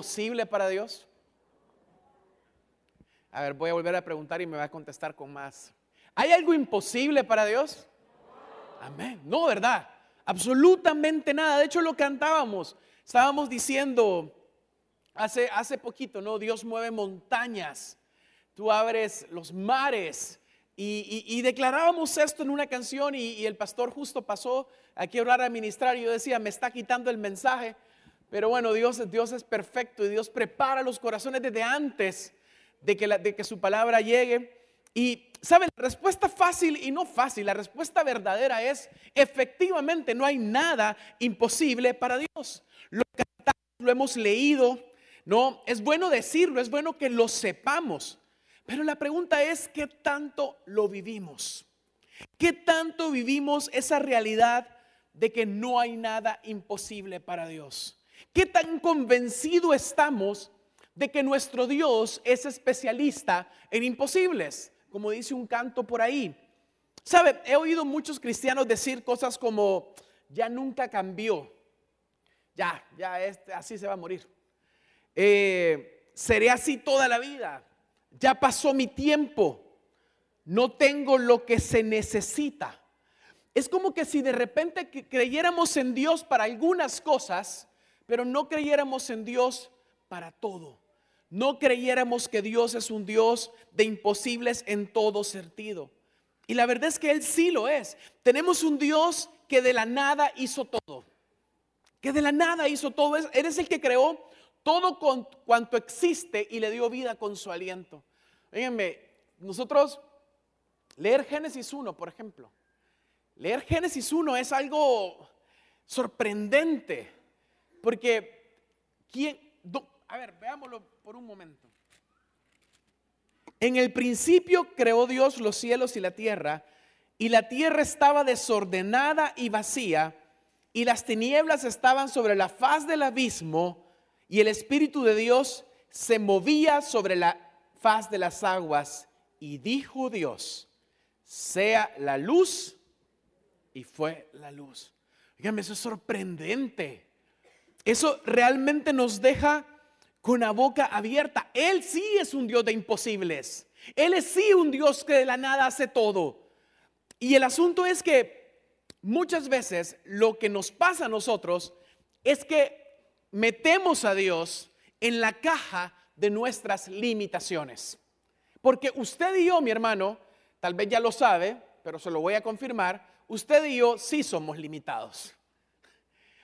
imposible para Dios? A ver, voy a volver a preguntar y me va a contestar con más. ¿Hay algo imposible para Dios? Amén. No, ¿verdad? Absolutamente nada. De hecho, lo cantábamos. Estábamos diciendo hace, hace poquito, ¿no? Dios mueve montañas. Tú abres los mares. Y, declarábamos esto en una canción y, el pastor justo pasó aquí a orar a ministrar y yo decía, me está quitando el mensaje. Pero bueno, Dios, Dios es perfecto y Dios prepara los corazones desde antes de que, su palabra llegue. Y, ¿saben? La respuesta fácil y no fácil, la respuesta verdadera es, efectivamente, no hay nada imposible para Dios. Lo cantamos, lo hemos leído, ¿no? Es bueno decirlo, es bueno que lo sepamos. Pero la pregunta es, ¿qué tanto lo vivimos? ¿Qué tanto vivimos esa realidad de que no hay nada imposible para Dios? ¿Qué tan convencido estamos de que nuestro Dios es especialista en imposibles? como dice un canto por ahí. ¿Sabe? He oído muchos cristianos decir cosas como, ya nunca cambió, ya, ya este, así se va a morir. Eh, seré así toda la vida, ya pasó mi tiempo, no tengo lo que se necesita. Es como que si de repente creyéramos en Dios para algunas cosas, pero no creyéramos en Dios para todo no creyéramos que Dios es un Dios de imposibles en todo sentido. Y la verdad es que Él sí lo es. Tenemos un Dios que de la nada hizo todo. Que de la nada hizo todo. Eres el que creó todo cuanto existe y le dio vida con su aliento. Fíjenme, nosotros leer Génesis 1, por ejemplo. Leer Génesis 1 es algo sorprendente. Porque, ¿quién, a ver, veámoslo por un momento. En el principio creó Dios los cielos y la tierra, y la tierra estaba desordenada y vacía, y las tinieblas estaban sobre la faz del abismo, y el Espíritu de Dios se movía sobre la faz de las aguas, y dijo Dios, sea la luz, y fue la luz. Dígame, eso es sorprendente. Eso realmente nos deja con la boca abierta. Él sí es un Dios de imposibles. Él es sí un Dios que de la nada hace todo. Y el asunto es que muchas veces lo que nos pasa a nosotros es que metemos a Dios en la caja de nuestras limitaciones. Porque usted y yo, mi hermano, tal vez ya lo sabe, pero se lo voy a confirmar, usted y yo sí somos limitados.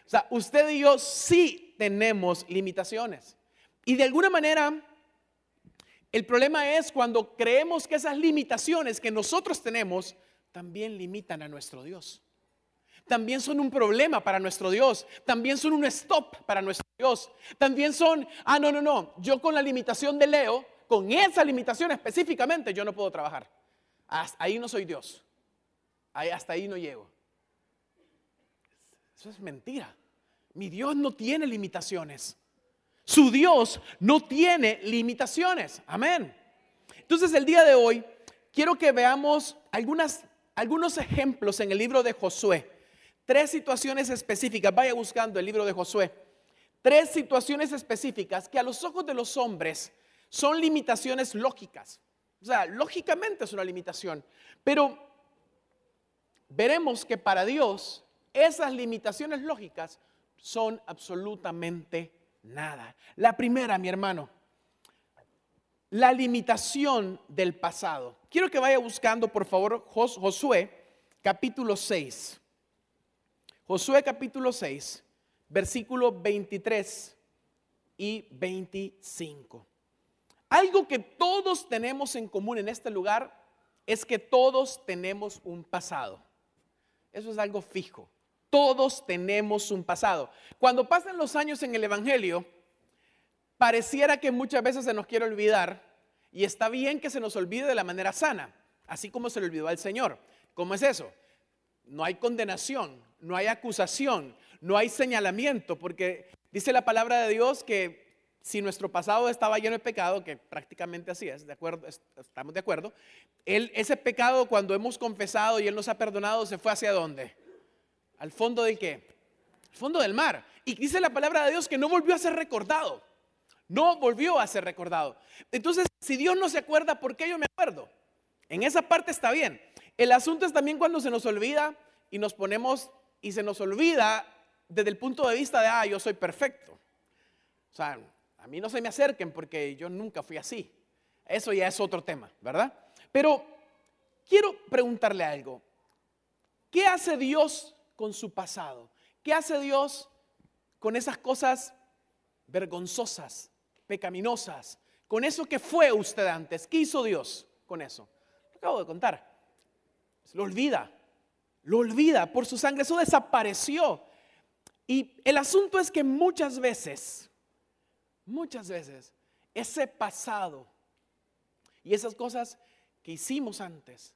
O sea, usted y yo sí tenemos limitaciones. Y de alguna manera, el problema es cuando creemos que esas limitaciones que nosotros tenemos también limitan a nuestro Dios. También son un problema para nuestro Dios. También son un stop para nuestro Dios. También son, ah, no, no, no, yo con la limitación de Leo, con esa limitación específicamente, yo no puedo trabajar. Ahí no soy Dios. Ahí, hasta ahí no llego. Eso es mentira. Mi Dios no tiene limitaciones. Su Dios no tiene limitaciones. Amén. Entonces el día de hoy quiero que veamos algunas, algunos ejemplos en el libro de Josué. Tres situaciones específicas. Vaya buscando el libro de Josué. Tres situaciones específicas que a los ojos de los hombres son limitaciones lógicas. O sea, lógicamente es una limitación. Pero veremos que para Dios esas limitaciones lógicas son absolutamente nada. La primera, mi hermano, la limitación del pasado. Quiero que vaya buscando, por favor, Josué capítulo 6. Josué capítulo 6, versículo 23 y 25. Algo que todos tenemos en común en este lugar es que todos tenemos un pasado. Eso es algo fijo. Todos tenemos un pasado. Cuando pasan los años en el Evangelio, pareciera que muchas veces se nos quiere olvidar y está bien que se nos olvide de la manera sana, así como se le olvidó al Señor. ¿Cómo es eso? No hay condenación, no hay acusación, no hay señalamiento, porque dice la palabra de Dios que si nuestro pasado estaba lleno de pecado, que prácticamente así es, de acuerdo, estamos de acuerdo, ese pecado cuando hemos confesado y Él nos ha perdonado, ¿se fue hacia dónde? ¿Al fondo de qué? fondo del mar. Y dice la palabra de Dios que no volvió a ser recordado. No volvió a ser recordado. Entonces, si Dios no se acuerda, ¿por qué yo me acuerdo? En esa parte está bien. El asunto es también cuando se nos olvida y nos ponemos y se nos olvida desde el punto de vista de, ah, yo soy perfecto. O sea, a mí no se me acerquen porque yo nunca fui así. Eso ya es otro tema, ¿verdad? Pero quiero preguntarle algo. ¿Qué hace Dios con su pasado? ¿Qué hace Dios con esas cosas vergonzosas, pecaminosas, con eso que fue usted antes? ¿Qué hizo Dios con eso? Lo acabo de contar. Lo olvida, lo olvida por su sangre, eso desapareció. Y el asunto es que muchas veces, muchas veces, ese pasado y esas cosas que hicimos antes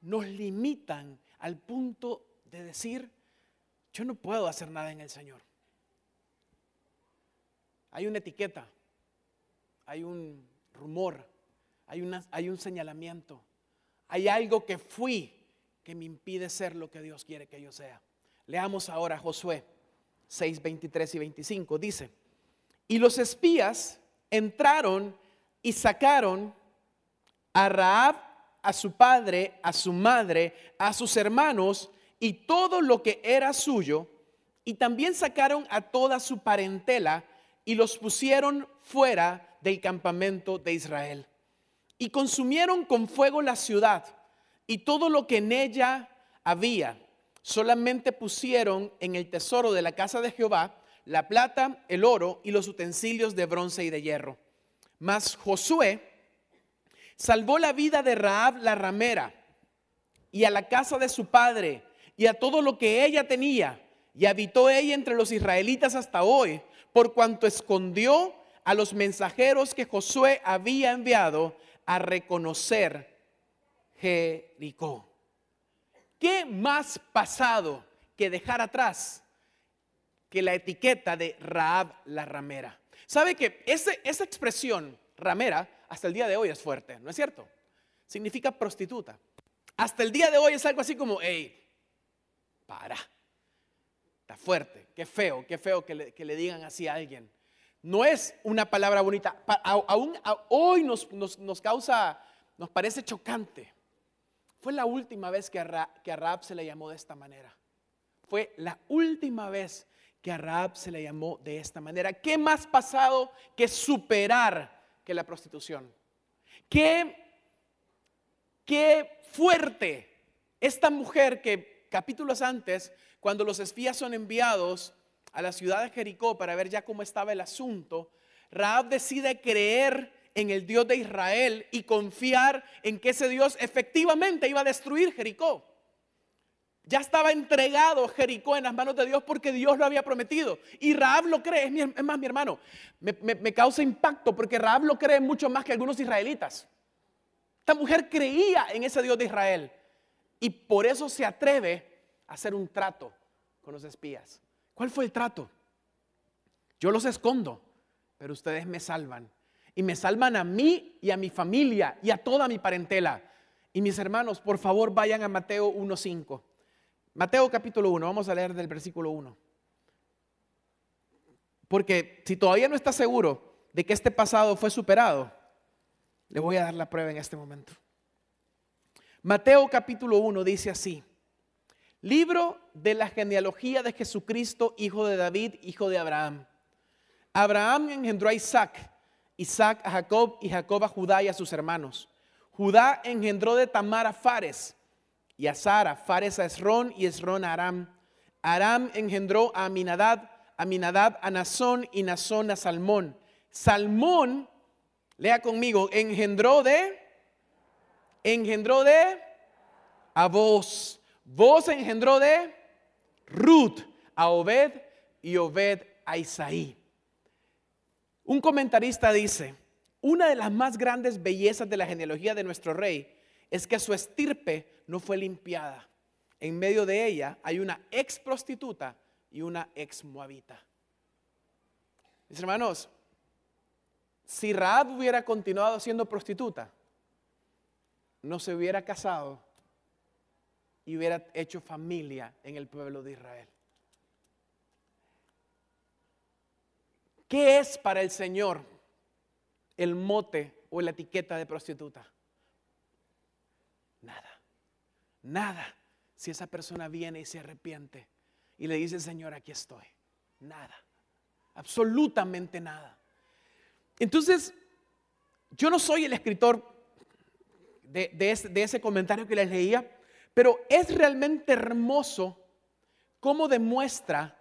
nos limitan al punto de decir, yo no puedo hacer nada en el Señor. Hay una etiqueta, hay un rumor, hay, una, hay un señalamiento, hay algo que fui que me impide ser lo que Dios quiere que yo sea. Leamos ahora Josué 6, 23 y 25. Dice, y los espías entraron y sacaron a Raab, a su padre, a su madre, a sus hermanos y todo lo que era suyo, y también sacaron a toda su parentela y los pusieron fuera del campamento de Israel. Y consumieron con fuego la ciudad y todo lo que en ella había. Solamente pusieron en el tesoro de la casa de Jehová la plata, el oro y los utensilios de bronce y de hierro. Mas Josué salvó la vida de Raab la ramera y a la casa de su padre y a todo lo que ella tenía. Y habitó ella entre los israelitas hasta hoy, por cuanto escondió a los mensajeros que Josué había enviado a reconocer Jericó. ¿Qué más pasado que dejar atrás que la etiqueta de Raab la ramera? ¿Sabe que esa expresión ramera hasta el día de hoy es fuerte, ¿no es cierto? Significa prostituta. Hasta el día de hoy es algo así como, hey, para. Está fuerte, qué feo, qué feo que le, digan así a alguien. No es una palabra bonita. aún hoy nos, causa, nos parece chocante. Fue la última vez que a, que a Raab se le llamó de esta manera. Fue la última vez que a Raab se le llamó de esta manera. ¿Qué más pasado que superar que la prostitución? ¿Qué, qué fuerte esta mujer que capítulos antes, cuando los espías son enviados a la ciudad de Jericó para ver ya cómo estaba el asunto, Raab decide creer en el Dios de Israel y confiar en que ese Dios efectivamente iba a destruir Jericó. Ya estaba entregado Jericó en las manos de Dios porque Dios lo había prometido. Y Raab lo cree, es, más mi hermano, me, me causa impacto porque Raab lo cree mucho más que algunos israelitas. Esta mujer creía en ese Dios de Israel. Y por eso se atreve a hacer un trato con los espías. ¿Cuál fue el trato? Yo los escondo, pero ustedes me salvan. Y me salvan a mí y a mi familia y a toda mi parentela. Y mis hermanos, por favor, vayan a Mateo 1.5. Mateo capítulo 1, vamos a leer del versículo 1. Porque si todavía no está seguro de que este pasado fue superado, le voy a dar la prueba en este momento. Mateo capítulo 1 dice así, libro de la genealogía de Jesucristo, hijo de David, hijo de Abraham. Abraham engendró a Isaac, Isaac a Jacob y Jacob a Judá y a sus hermanos. Judá engendró de Tamar a Fares y a Sara, Fares a Esrón y Esrón a Aram. Aram engendró a Aminadab, Aminadab a Nazón y Nazón a Salmón. Salmón, lea conmigo, engendró de engendró de a vos. Vos engendró de Ruth a Obed y Obed a Isaí. Un comentarista dice, una de las más grandes bellezas de la genealogía de nuestro rey es que su estirpe no fue limpiada. En medio de ella hay una ex prostituta y una ex moabita. Mis hermanos, si Raab hubiera continuado siendo prostituta, no se hubiera casado y hubiera hecho familia en el pueblo de Israel. ¿Qué es para el Señor el mote o la etiqueta de prostituta? Nada, nada. Si esa persona viene y se arrepiente y le dice, Señor, aquí estoy. Nada, absolutamente nada. Entonces, yo no soy el escritor de, ese, ese comentario que les leía, pero es realmente hermoso cómo demuestra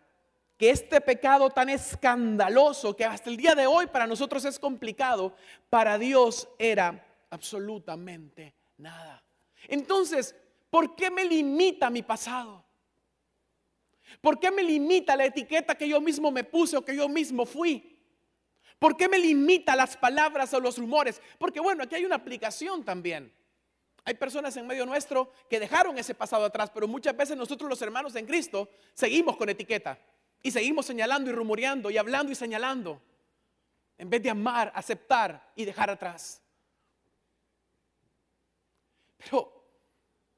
que este pecado tan escandaloso, que hasta el día de hoy para nosotros es complicado, para Dios era absolutamente nada. Entonces, ¿por qué me limita mi pasado? ¿Por qué me limita la etiqueta que yo mismo me puse o que yo mismo fui? ¿Por qué me limita las palabras o los rumores? Porque bueno, aquí hay una aplicación también. Hay personas en medio nuestro que dejaron ese pasado atrás, pero muchas veces nosotros los hermanos en Cristo seguimos con etiqueta y seguimos señalando y rumoreando y hablando y señalando en vez de amar, aceptar y dejar atrás. Pero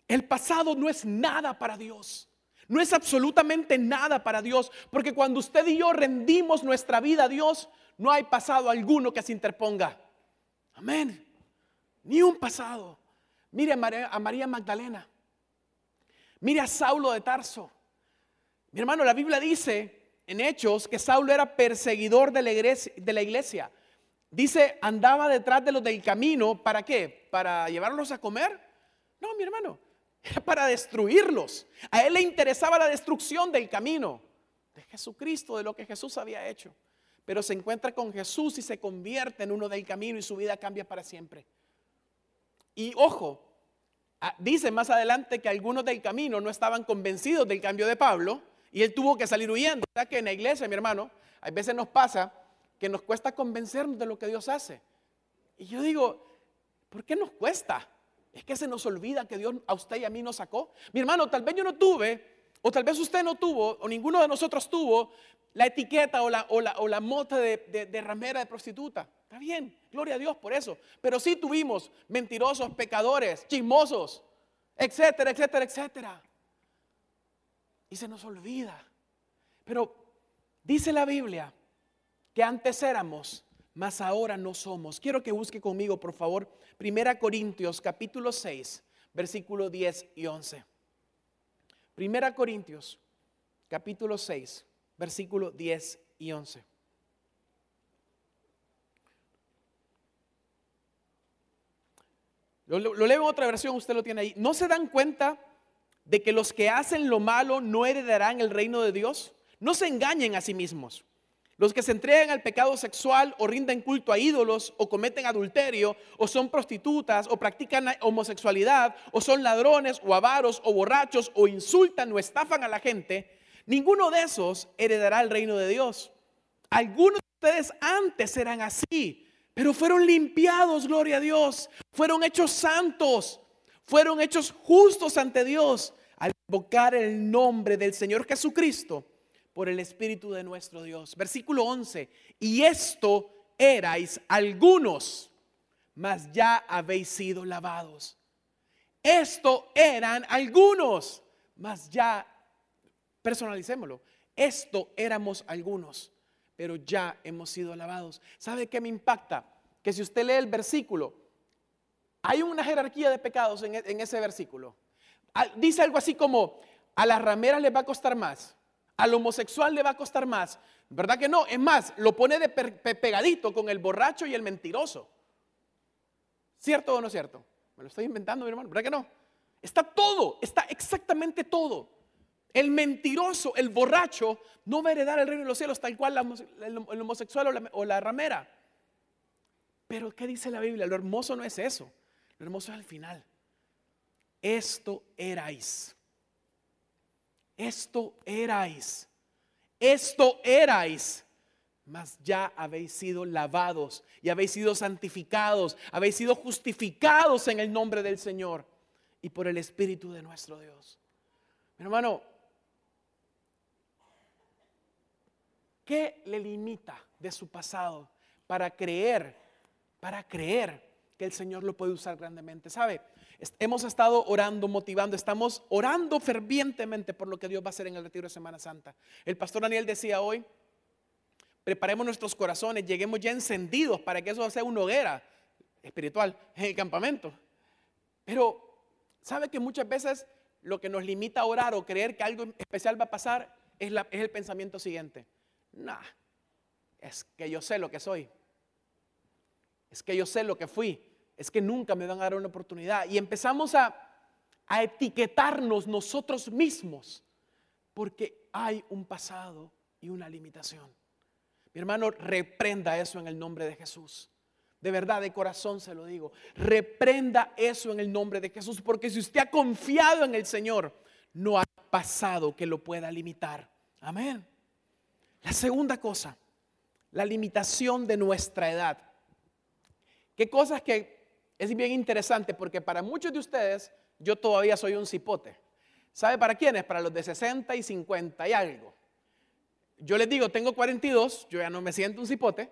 el pasado no es nada para Dios. No es absolutamente nada para Dios, porque cuando usted y yo rendimos nuestra vida a Dios, no hay pasado alguno que se interponga. Amén. Ni un pasado. Mire a María, Magdalena. Mire a Saulo de Tarso. Mi hermano, la Biblia dice en Hechos que Saulo era perseguidor de la, iglesia, de la iglesia. Dice, andaba detrás de los del camino. ¿Para qué? ¿Para llevarlos a comer? No, mi hermano. Era para destruirlos. A él le interesaba la destrucción del camino de Jesucristo, de lo que Jesús había hecho. Pero se encuentra con Jesús y se convierte en uno del camino y su vida cambia para siempre. Y ojo, dice más adelante que algunos del camino no estaban convencidos del cambio de Pablo y él tuvo que salir huyendo. O sea que en la iglesia, mi hermano, a veces nos pasa que nos cuesta convencernos de lo que Dios hace. Y yo digo, ¿por qué nos cuesta? Es que se nos olvida que Dios a usted y a mí nos sacó. Mi hermano, tal vez yo no tuve, o tal vez usted no tuvo, o ninguno de nosotros tuvo la etiqueta o la, o la, o la mota de, de ramera de prostituta. Está bien, gloria a Dios por eso. Pero sí tuvimos mentirosos, pecadores, chismosos, etcétera, etcétera, etcétera. Y se nos olvida. Pero dice la Biblia que antes éramos, mas ahora no somos. Quiero que busque conmigo, por favor, Primera Corintios capítulo 6, versículo 10 y 11. Primera Corintios capítulo 6, versículo 10 y 11. Lo, leo en otra versión, usted lo tiene ahí. ¿No se dan cuenta de que los que hacen lo malo no heredarán el reino de Dios? No se engañen a sí mismos. Los que se entregan al pecado sexual o rinden culto a ídolos o cometen adulterio o son prostitutas o practican homosexualidad o son ladrones o avaros o borrachos o insultan o estafan a la gente, ninguno de esos heredará el reino de Dios. Algunos de ustedes antes eran así, pero fueron limpiados, gloria a Dios. Fueron hechos santos, fueron hechos justos ante Dios al invocar el nombre del Señor Jesucristo por el Espíritu de nuestro Dios. Versículo 11. Y esto erais algunos, mas ya habéis sido lavados. Esto eran algunos, mas ya, personalicémoslo, esto éramos algunos pero ya hemos sido lavados. ¿Sabe qué me impacta? Que si usted lee el versículo, hay una jerarquía de pecados en, e, ese versículo. Dice algo así como, a las rameras le va a costar más, al homosexual le va a costar más. ¿Verdad que no? Es más, lo pone de pegadito con el borracho y el mentiroso. ¿Cierto o no cierto? Me lo estoy inventando, mi hermano. ¿Verdad que no? Está todo, está exactamente todo. El mentiroso, el borracho, no va a heredar el reino de los cielos tal cual el homosexual o la, ramera. Pero ¿qué dice la Biblia? Lo hermoso no es eso. Lo hermoso es al final. Esto erais. Esto erais. Esto erais. Mas ya habéis sido lavados y habéis sido santificados, habéis sido justificados en el nombre del Señor y por el Espíritu de nuestro Dios. Mi hermano, ¿Qué le limita de su pasado para creer, para creer que el Señor lo puede usar grandemente? ¿Sabe? Hemos estado orando, motivando, estamos orando fervientemente por lo que Dios va a hacer en el retiro de Semana Santa. El pastor Daniel decía hoy, preparemos nuestros corazones, lleguemos ya encendidos para que eso sea una hoguera espiritual en el campamento. Pero, ¿sabe que muchas veces lo que nos limita a orar o creer que algo especial va a pasar es, es el pensamiento siguiente? Nah, es que yo sé lo que soy. Es que yo sé lo que fui. Es que nunca me van a dar una oportunidad. Y empezamos a, etiquetarnos nosotros mismos porque hay un pasado y una limitación. Mi hermano, reprenda eso en el nombre de Jesús. De verdad, de corazón se lo digo. Reprenda eso en el nombre de Jesús, porque si usted ha confiado en el Señor, no ha pasado que lo pueda limitar. Amén. La segunda cosa, la limitación de nuestra edad. Qué cosas que es bien interesante, porque para muchos de ustedes yo todavía soy un cipote. ¿Sabe para quiénes? Para los de 60 y 50 y algo. Yo les digo, tengo 42, yo ya no me siento un cipote,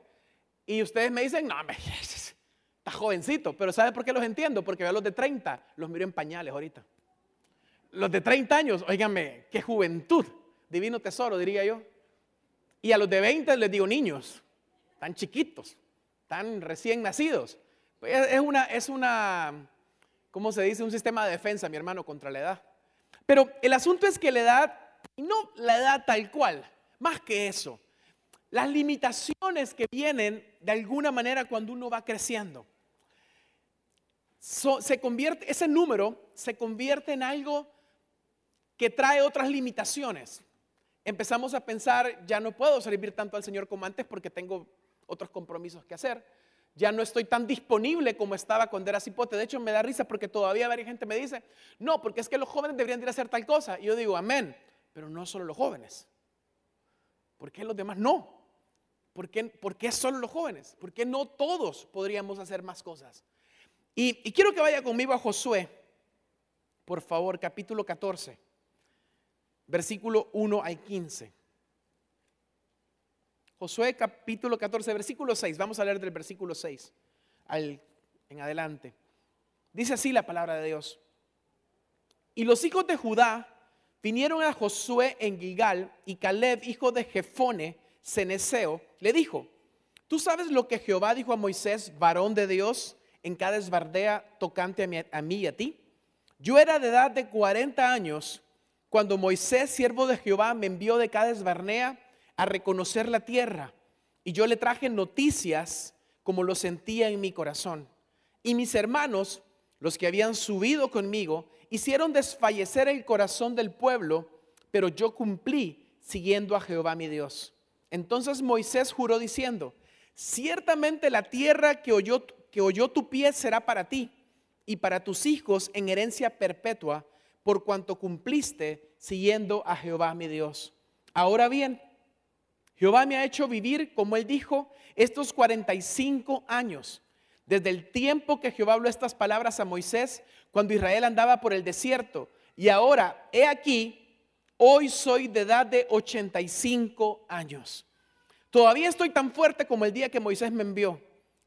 y ustedes me dicen, no, me, está jovencito, pero ¿sabe por qué los entiendo? Porque a los de 30 los miro en pañales ahorita. Los de 30 años, óiganme, qué juventud, divino tesoro, diría yo. Y a los de 20 les digo niños, tan chiquitos, tan recién nacidos. Es una, es una, ¿cómo se dice? Un sistema de defensa, mi hermano, contra la edad. Pero el asunto es que la edad, y no la edad tal cual, más que eso, las limitaciones que vienen de alguna manera cuando uno va creciendo. se convierte, ese número se convierte en algo que trae otras limitaciones. Empezamos a pensar, ya no puedo servir tanto al Señor como antes porque tengo otros compromisos que hacer. Ya no estoy tan disponible como estaba cuando era cipote. De hecho, me da risa porque todavía varias gente me dice, no, porque es que los jóvenes deberían ir a hacer tal cosa. Y yo digo, amén, pero no solo los jóvenes. ¿Por qué los demás no? ¿Por qué, por qué solo los jóvenes? ¿Por qué no todos podríamos hacer más cosas? Y, quiero que vaya conmigo a Josué, por favor, capítulo 14, versículo 1 al 15. Josué capítulo 14, versículo 6. Vamos a leer del versículo 6 al, en adelante. Dice así la palabra de Dios. Y los hijos de Judá vinieron a Josué en Gilgal y Caleb, hijo de Jefone, Ceneseo, le dijo, ¿tú sabes lo que Jehová dijo a Moisés, varón de Dios, en cada esbardea tocante a mí, a mí y a ti? Yo era de edad de 40 años cuando Moisés, siervo de Jehová, me envió de cada Barnea a reconocer la tierra y yo le traje noticias como lo sentía en mi corazón. Y mis hermanos, los que habían subido conmigo, hicieron desfallecer el corazón del pueblo, pero yo cumplí siguiendo a Jehová mi Dios. Entonces Moisés juró diciendo, ciertamente la tierra que oyó, que oyó tu pie será para ti y para tus hijos en herencia perpetua, por cuanto cumpliste siguiendo a Jehová mi Dios. Ahora bien, Jehová me ha hecho vivir, como él dijo, estos 45 años, desde el tiempo que Jehová habló estas palabras a Moisés, cuando Israel andaba por el desierto. Y ahora, he aquí, Hoy soy de edad de 85 años. Todavía estoy tan fuerte como el día que Moisés me envió.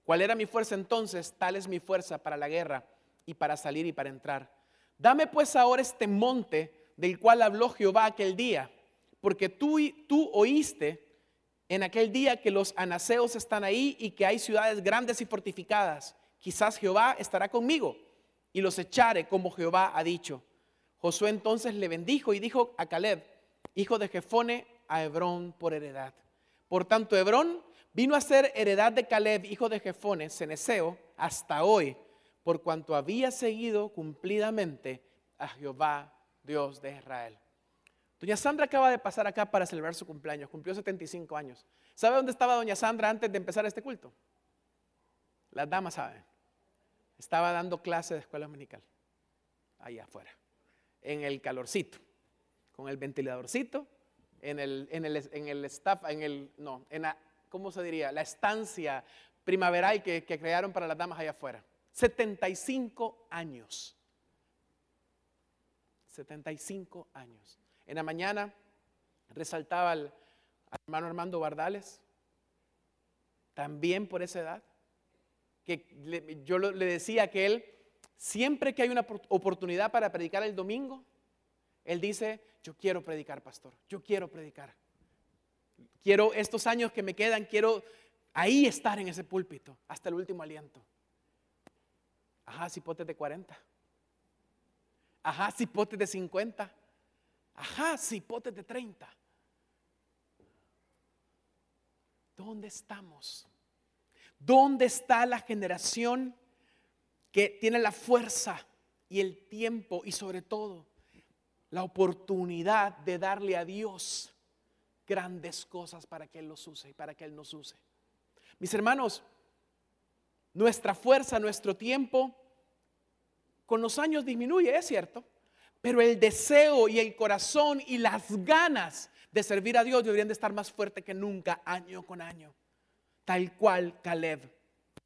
¿Cuál era mi fuerza entonces? Tal es mi fuerza para la guerra y para salir y para entrar. Dame pues ahora este monte del cual habló Jehová aquel día, porque tú, tú oíste en aquel día que los anaseos están ahí y que hay ciudades grandes y fortificadas. Quizás Jehová estará conmigo y los echaré como Jehová ha dicho. Josué entonces le bendijo y dijo a Caleb, hijo de Jefone, a Hebrón por heredad. Por tanto, Hebrón vino a ser heredad de Caleb, hijo de Jefone, Ceneseo, hasta hoy, por cuanto había seguido cumplidamente a Jehová, Dios de Israel. Doña Sandra acaba de pasar acá para celebrar su cumpleaños, cumplió 75 años. ¿Sabe dónde estaba Doña Sandra antes de empezar este culto? Las damas saben. Estaba dando clase de escuela dominical, allá afuera en el calorcito, con el ventiladorcito, en el, en el, en el staff, en el, no, en la, ¿cómo se diría? La estancia primaveral que, que crearon para las damas allá afuera. 75 años. 75 años. En la mañana resaltaba al, hermano Armando Bardales, también por esa edad, que yo le decía que él Siempre que hay una oportunidad para predicar el domingo, él dice, yo quiero predicar, pastor, yo quiero predicar. Quiero estos años que me quedan, quiero ahí estar en ese púlpito hasta el último aliento. Ajá, cipotes de 40. Ajá, cipotes de 50. Ajá, cipotes de 30. ¿Dónde estamos? ¿Dónde está la generación que tiene la fuerza y el tiempo y sobre todo la oportunidad de darle a Dios grandes cosas para que Él los use y para que Él nos use? Mis hermanos, nuestra fuerza, nuestro tiempo, con los años disminuye, es cierto, pero el deseo y el corazón y las ganas de servir a Dios deberían de estar más fuerte que nunca, año con año, tal cual Caleb.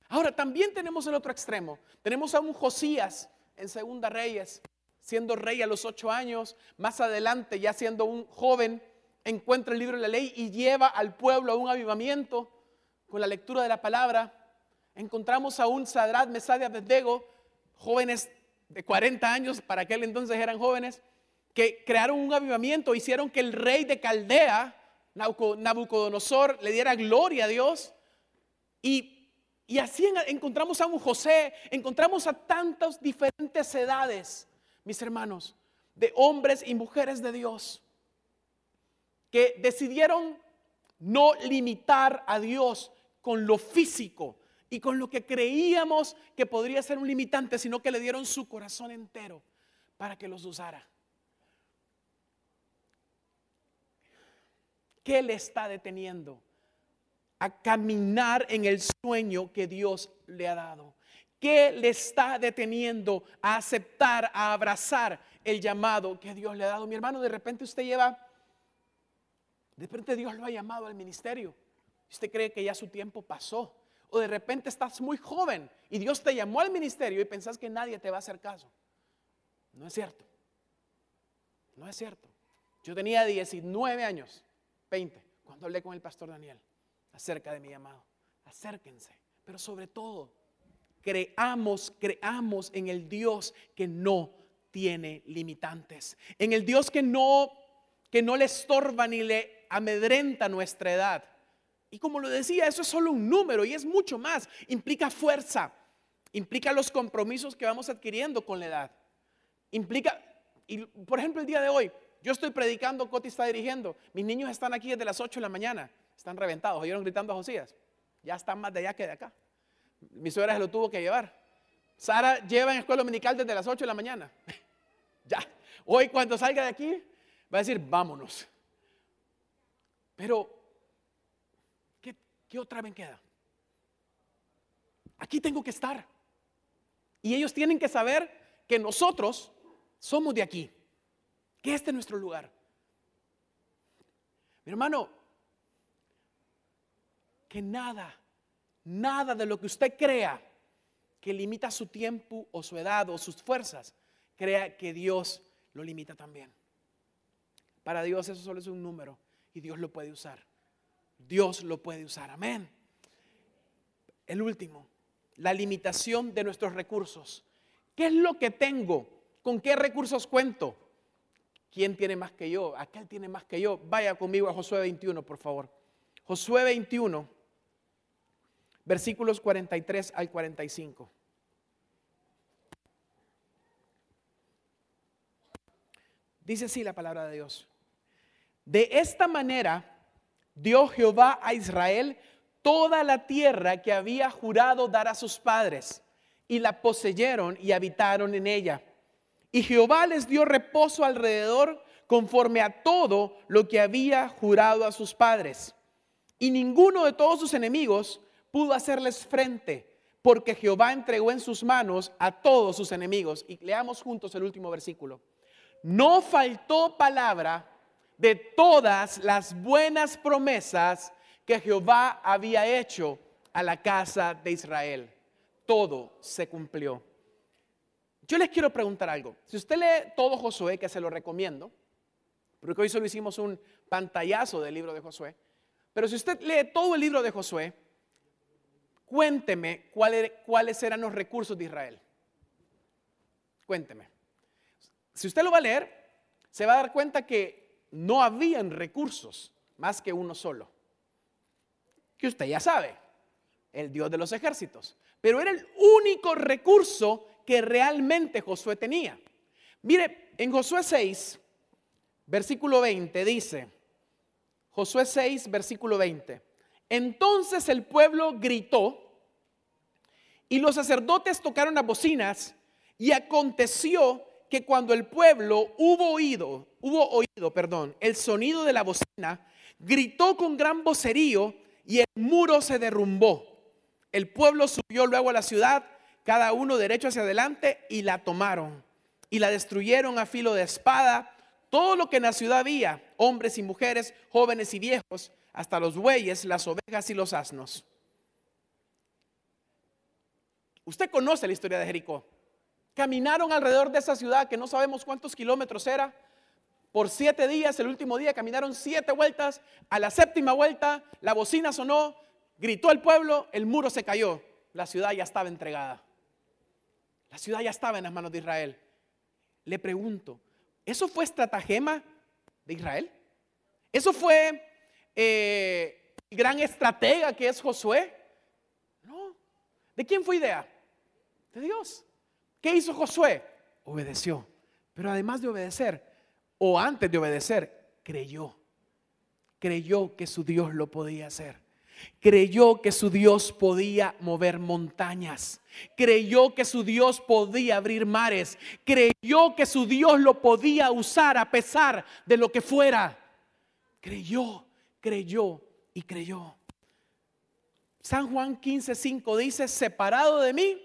Ahora también tenemos el otro extremo. Tenemos a un Josías en Segunda Reyes, siendo rey a los ocho años, más adelante ya siendo un joven, encuentra el libro de la ley y lleva al pueblo a un avivamiento con la lectura de la palabra. Encontramos a un Sadrat, Mesad de Abednego, jóvenes de 40 años, para aquel entonces eran jóvenes, que crearon un avivamiento, hicieron que el rey de Caldea, Nabucodonosor, le diera gloria a Dios. Y, y así encontramos a un José, encontramos a tantas diferentes edades, mis hermanos, de hombres y mujeres de Dios, que decidieron no limitar a Dios con lo físico y con lo que creíamos que podría ser un limitante, sino que le dieron su corazón entero para que los usara. ¿Qué le está deteniendo? A caminar en el sueño que Dios le ha dado. ¿Qué le está deteniendo a aceptar, a abrazar el llamado que Dios le ha dado? Mi hermano, de repente usted lleva, de repente Dios lo ha llamado al ministerio. Usted cree que ya su tiempo pasó. O de repente estás muy joven y Dios te llamó al ministerio y pensás que nadie te va a hacer caso. No es cierto. No es cierto. Yo tenía 19 años 20, cuando hablé con el pastor Daniel acerca de mi llamado. Acérquense, pero sobre todo, creamos, creamos en el Dios que no tiene limitantes, en el Dios que no que no le estorba ni le amedrenta nuestra edad. Y como lo decía, eso es solo un número y es mucho más. Implica fuerza, implica los compromisos que vamos adquiriendo con la edad. Implica, por ejemplo, el día de hoy, yo estoy predicando, Coti está dirigiendo. Mis niños están aquí desde las 8 de la mañana. Están reventados. ¿Oyeron gritando a Josías? Ya están más de allá que de acá. Mi suegra se lo tuvo que llevar. Sara lleva en escuela dominical desde las 8 de la mañana. ya. Hoy cuando salga de aquí va a decir, vámonos. Pero, ¿qué, otra vez queda? Aquí tengo que estar. Y ellos tienen que saber que nosotros somos de aquí que este es nuestro lugar. Mi hermano, que nada, nada de lo que usted crea que limita su tiempo o su edad o sus fuerzas, crea que Dios lo limita también. Para Dios eso solo es un número y Dios lo puede usar. Dios lo puede usar. Amén. El último, la limitación de nuestros recursos. ¿Qué es lo que tengo? ¿Con qué recursos cuento? ¿Quién tiene más que yo? Aquel tiene más que yo. Vaya conmigo a Josué 21, por favor. Josué 21, versículos 43 al 45. Dice así la palabra de Dios. De esta manera dio Jehová a Israel toda la tierra que había jurado dar a sus padres, y la poseyeron y habitaron en ella y Jehová les dio reposo alrededor conforme a todo lo que había jurado a sus padres. Y ninguno de todos sus enemigos pudo hacerles frente, porque Jehová entregó en sus manos a todos sus enemigos. Y leamos juntos el último versículo. No faltó palabra de todas las buenas promesas que Jehová había hecho a la casa de Israel. Todo se cumplió. Yo les quiero preguntar algo. Si usted lee todo Josué, que se lo recomiendo, porque hoy solo hicimos un pantallazo del libro de Josué, pero si usted lee todo el libro de Josué, cuénteme cuáles eran los recursos de Israel. Cuénteme. Si usted lo va a leer, se va a dar cuenta que no habían recursos más que uno solo. que usted ya sabe, el Dios de los ejércitos. Pero era el único recurso que realmente Josué tenía. Mire, en Josué 6, versículo 20 dice, Josué 6, versículo 20, entonces el pueblo gritó y los sacerdotes tocaron las bocinas y aconteció que cuando el pueblo hubo oído, hubo oído, perdón, el sonido de la bocina, gritó con gran vocerío y el muro se derrumbó. El pueblo subió luego a la ciudad, cada uno derecho hacia adelante y la tomaron y la destruyeron a filo de espada. Todo lo que en la ciudad había, hombres y mujeres, jóvenes y viejos, hasta los bueyes, las ovejas y los asnos. Usted conoce la historia de Jericó. Caminaron alrededor de esa ciudad que no sabemos cuántos kilómetros era. Por siete días, el último día caminaron siete vueltas. A la séptima vuelta, la bocina sonó, gritó el pueblo, el muro se cayó. La ciudad ya estaba entregada. La ciudad ya estaba en las manos de Israel. Le pregunto, ¿eso fue estratagema de Israel? ¿Eso fue eh, el gran estratega que es Josué? No. ¿De quién fue idea? De Dios. ¿Qué hizo Josué? Obedeció. Pero además de obedecer, o antes de obedecer, creyó. Creyó que su Dios lo podía hacer. Creyó que su Dios podía mover montañas. Creyó que su Dios podía abrir mares. Creyó que su Dios lo podía usar a pesar de lo que fuera. Creyó, creyó y creyó. San Juan 15:5 dice, separado de mí,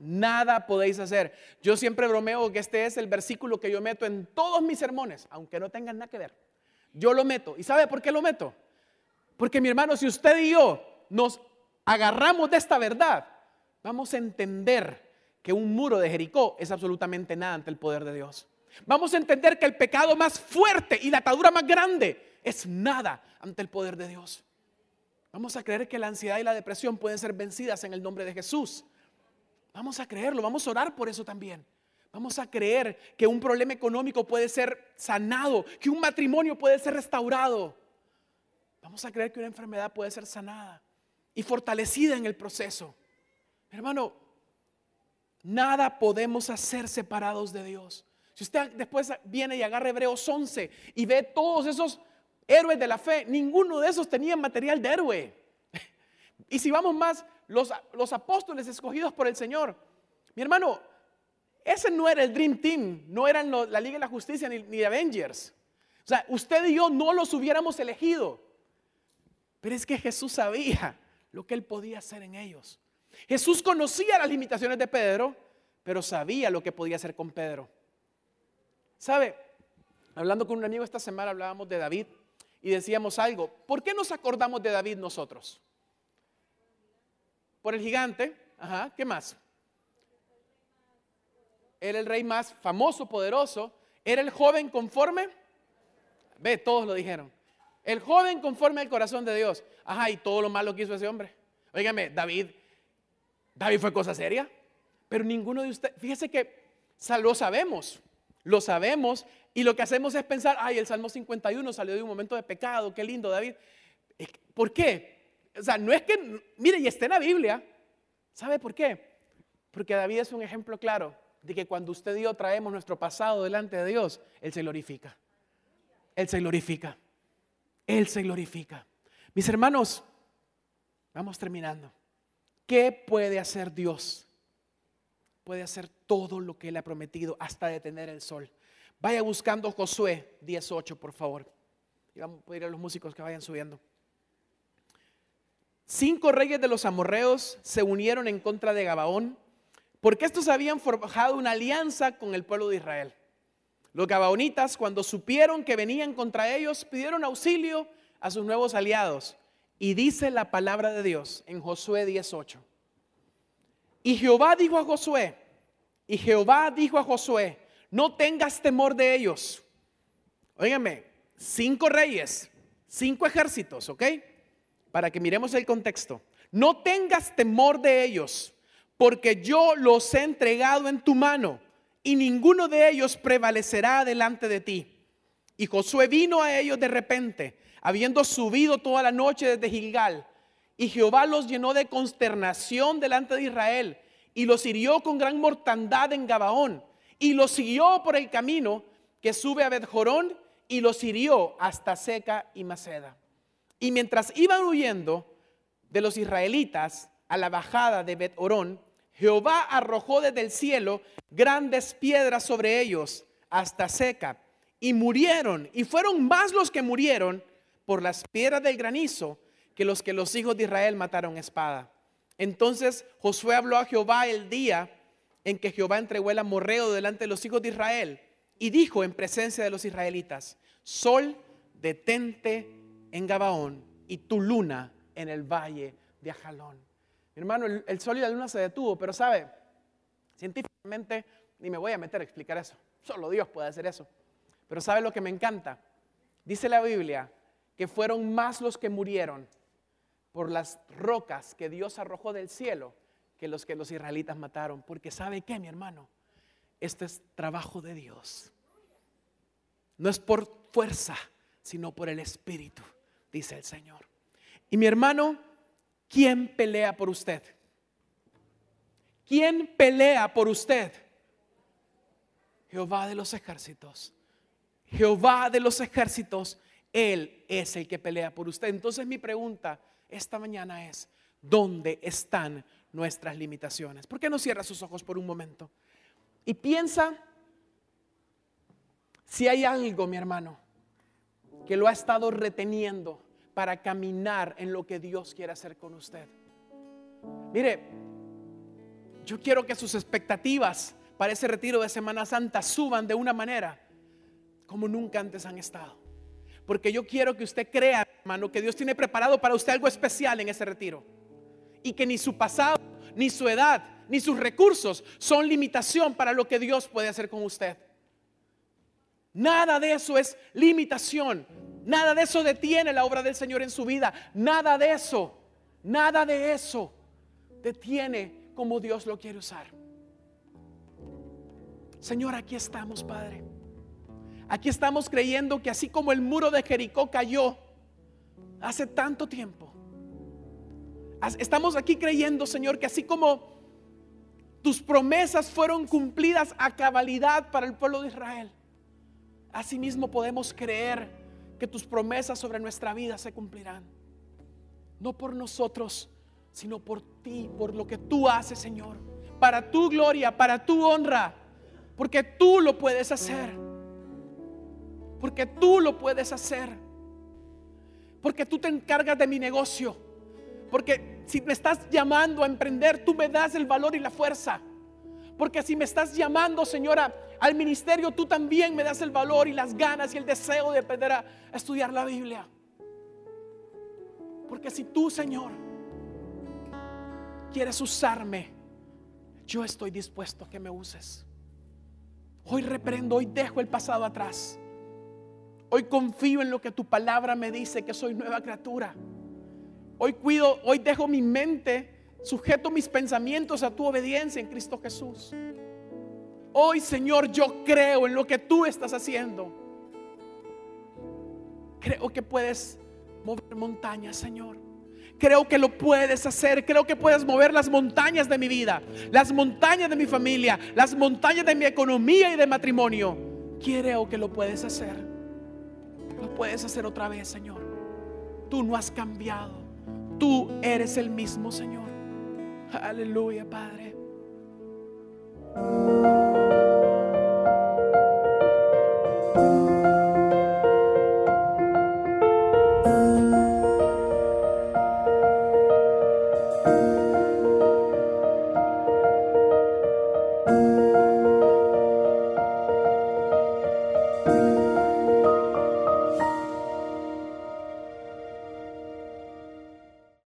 nada podéis hacer. Yo siempre bromeo que este es el versículo que yo meto en todos mis sermones, aunque no tengan nada que ver. Yo lo meto. ¿Y sabe por qué lo meto? Porque mi hermano, si usted y yo nos agarramos de esta verdad, vamos a entender que un muro de Jericó es absolutamente nada ante el poder de Dios. Vamos a entender que el pecado más fuerte y la atadura más grande es nada ante el poder de Dios. Vamos a creer que la ansiedad y la depresión pueden ser vencidas en el nombre de Jesús. Vamos a creerlo, vamos a orar por eso también. Vamos a creer que un problema económico puede ser sanado, que un matrimonio puede ser restaurado. Vamos a creer que una enfermedad puede ser sanada y fortalecida en el proceso. Hermano, nada podemos hacer separados de Dios. Si usted después viene y agarra Hebreos 11 y ve todos esos héroes de la fe, ninguno de esos tenía material de héroe. Y si vamos más, los, apóstoles escogidos por el Señor. Mi hermano, ese no era el Dream Team, no eran la Liga de la Justicia ni, ni Avengers. O sea, usted y yo no los hubiéramos elegido. Pero es que Jesús sabía lo que él podía hacer en ellos. Jesús conocía las limitaciones de Pedro, pero sabía lo que podía hacer con Pedro. ¿Sabe? Hablando con un amigo esta semana hablábamos de David y decíamos algo. ¿Por qué nos acordamos de David nosotros? Por el gigante. Ajá, ¿qué más? Era el rey más famoso, poderoso. Era el joven conforme. Ve, todos lo dijeron. El joven conforme al corazón de Dios. Ajá, y todo lo malo que hizo ese hombre. Óigame, David, David fue cosa seria. Pero ninguno de ustedes, fíjese que lo sabemos, lo sabemos, y lo que hacemos es pensar, ay, el Salmo 51 salió de un momento de pecado, qué lindo, David. ¿Por qué? O sea, no es que, mire, y está en la Biblia. ¿Sabe por qué? Porque David es un ejemplo claro de que cuando usted y yo traemos nuestro pasado delante de Dios, Él se glorifica. Él se glorifica. Él se glorifica. Mis hermanos, vamos terminando. ¿Qué puede hacer Dios? Puede hacer todo lo que Él ha prometido hasta detener el sol. Vaya buscando Josué 18, por favor. Y vamos a pedir a los músicos que vayan subiendo. Cinco reyes de los amorreos se unieron en contra de Gabaón, porque estos habían forjado una alianza con el pueblo de Israel. Los gabaonitas, cuando supieron que venían contra ellos, pidieron auxilio a sus nuevos aliados. Y dice la palabra de Dios en Josué 18. Y Jehová dijo a Josué, y Jehová dijo a Josué, no tengas temor de ellos. Óigame, cinco reyes, cinco ejércitos, ¿ok? Para que miremos el contexto. No tengas temor de ellos, porque yo los he entregado en tu mano y ninguno de ellos prevalecerá delante de ti. Y Josué vino a ellos de repente, habiendo subido toda la noche desde Gilgal. Y Jehová los llenó de consternación delante de Israel y los hirió con gran mortandad en Gabaón. Y los siguió por el camino que sube a Betjorón y los hirió hasta Seca y Maceda. Y mientras iban huyendo de los israelitas a la bajada de bet Jehová arrojó desde el cielo grandes piedras sobre ellos hasta Seca y murieron. Y fueron más los que murieron por las piedras del granizo que los que los hijos de Israel mataron espada. Entonces Josué habló a Jehová el día en que Jehová entregó el amorreo delante de los hijos de Israel y dijo en presencia de los israelitas, Sol, detente en Gabaón y tu luna en el valle de Ajalón. Mi hermano, el, sol y la luna se detuvo, pero sabe, científicamente ni me voy a meter a explicar eso. Solo Dios puede hacer eso. Pero sabe lo que me encanta. Dice la Biblia que fueron más los que murieron por las rocas que Dios arrojó del cielo que los que los israelitas mataron. Porque sabe qué, mi hermano, este es trabajo de Dios. No es por fuerza, sino por el Espíritu, dice el Señor. Y mi hermano, ¿quién pelea por usted? ¿Quién pelea por usted? Jehová de los ejércitos. Jehová de los ejércitos, Él es el que pelea por usted. Entonces mi pregunta esta mañana es, ¿dónde están nuestras limitaciones? ¿Por qué no cierra sus ojos por un momento? Y piensa si hay algo, mi hermano, que lo ha estado reteniendo para caminar en lo que Dios quiere hacer con usted. Mire, yo quiero que sus expectativas para ese retiro de Semana Santa suban de una manera como nunca antes han estado. Porque yo quiero que usted crea, hermano, que Dios tiene preparado para usted algo especial en ese retiro. Y que ni su pasado, ni su edad, ni sus recursos son limitación para lo que Dios puede hacer con usted. Nada de eso es limitación. Nada de eso detiene la obra del Señor en su vida. Nada de eso, nada de eso detiene como Dios lo quiere usar. Señor, aquí estamos, Padre. Aquí estamos creyendo que así como el muro de Jericó cayó hace tanto tiempo, estamos aquí creyendo, Señor, que así como tus promesas fueron cumplidas a cabalidad para el pueblo de Israel, Asimismo podemos creer que tus promesas sobre nuestra vida se cumplirán. No por nosotros, sino por ti, por lo que tú haces, Señor. Para tu gloria, para tu honra. Porque tú lo puedes hacer. Porque tú lo puedes hacer. Porque tú te encargas de mi negocio. Porque si me estás llamando a emprender, tú me das el valor y la fuerza. Porque si me estás llamando, Señora, al ministerio, tú también me das el valor y las ganas y el deseo de aprender a estudiar la Biblia. Porque si tú, Señor, quieres usarme, yo estoy dispuesto a que me uses. Hoy reprendo, hoy dejo el pasado atrás. Hoy confío en lo que tu palabra me dice, que soy nueva criatura. Hoy cuido, hoy dejo mi mente Sujeto mis pensamientos a tu obediencia en Cristo Jesús. Hoy, Señor, yo creo en lo que tú estás haciendo. Creo que puedes mover montañas, Señor. Creo que lo puedes hacer. Creo que puedes mover las montañas de mi vida, las montañas de mi familia, las montañas de mi economía y de matrimonio. Creo que lo puedes hacer. Lo puedes hacer otra vez, Señor. Tú no has cambiado. Tú eres el mismo, Señor. Alleluia, Padre. thank you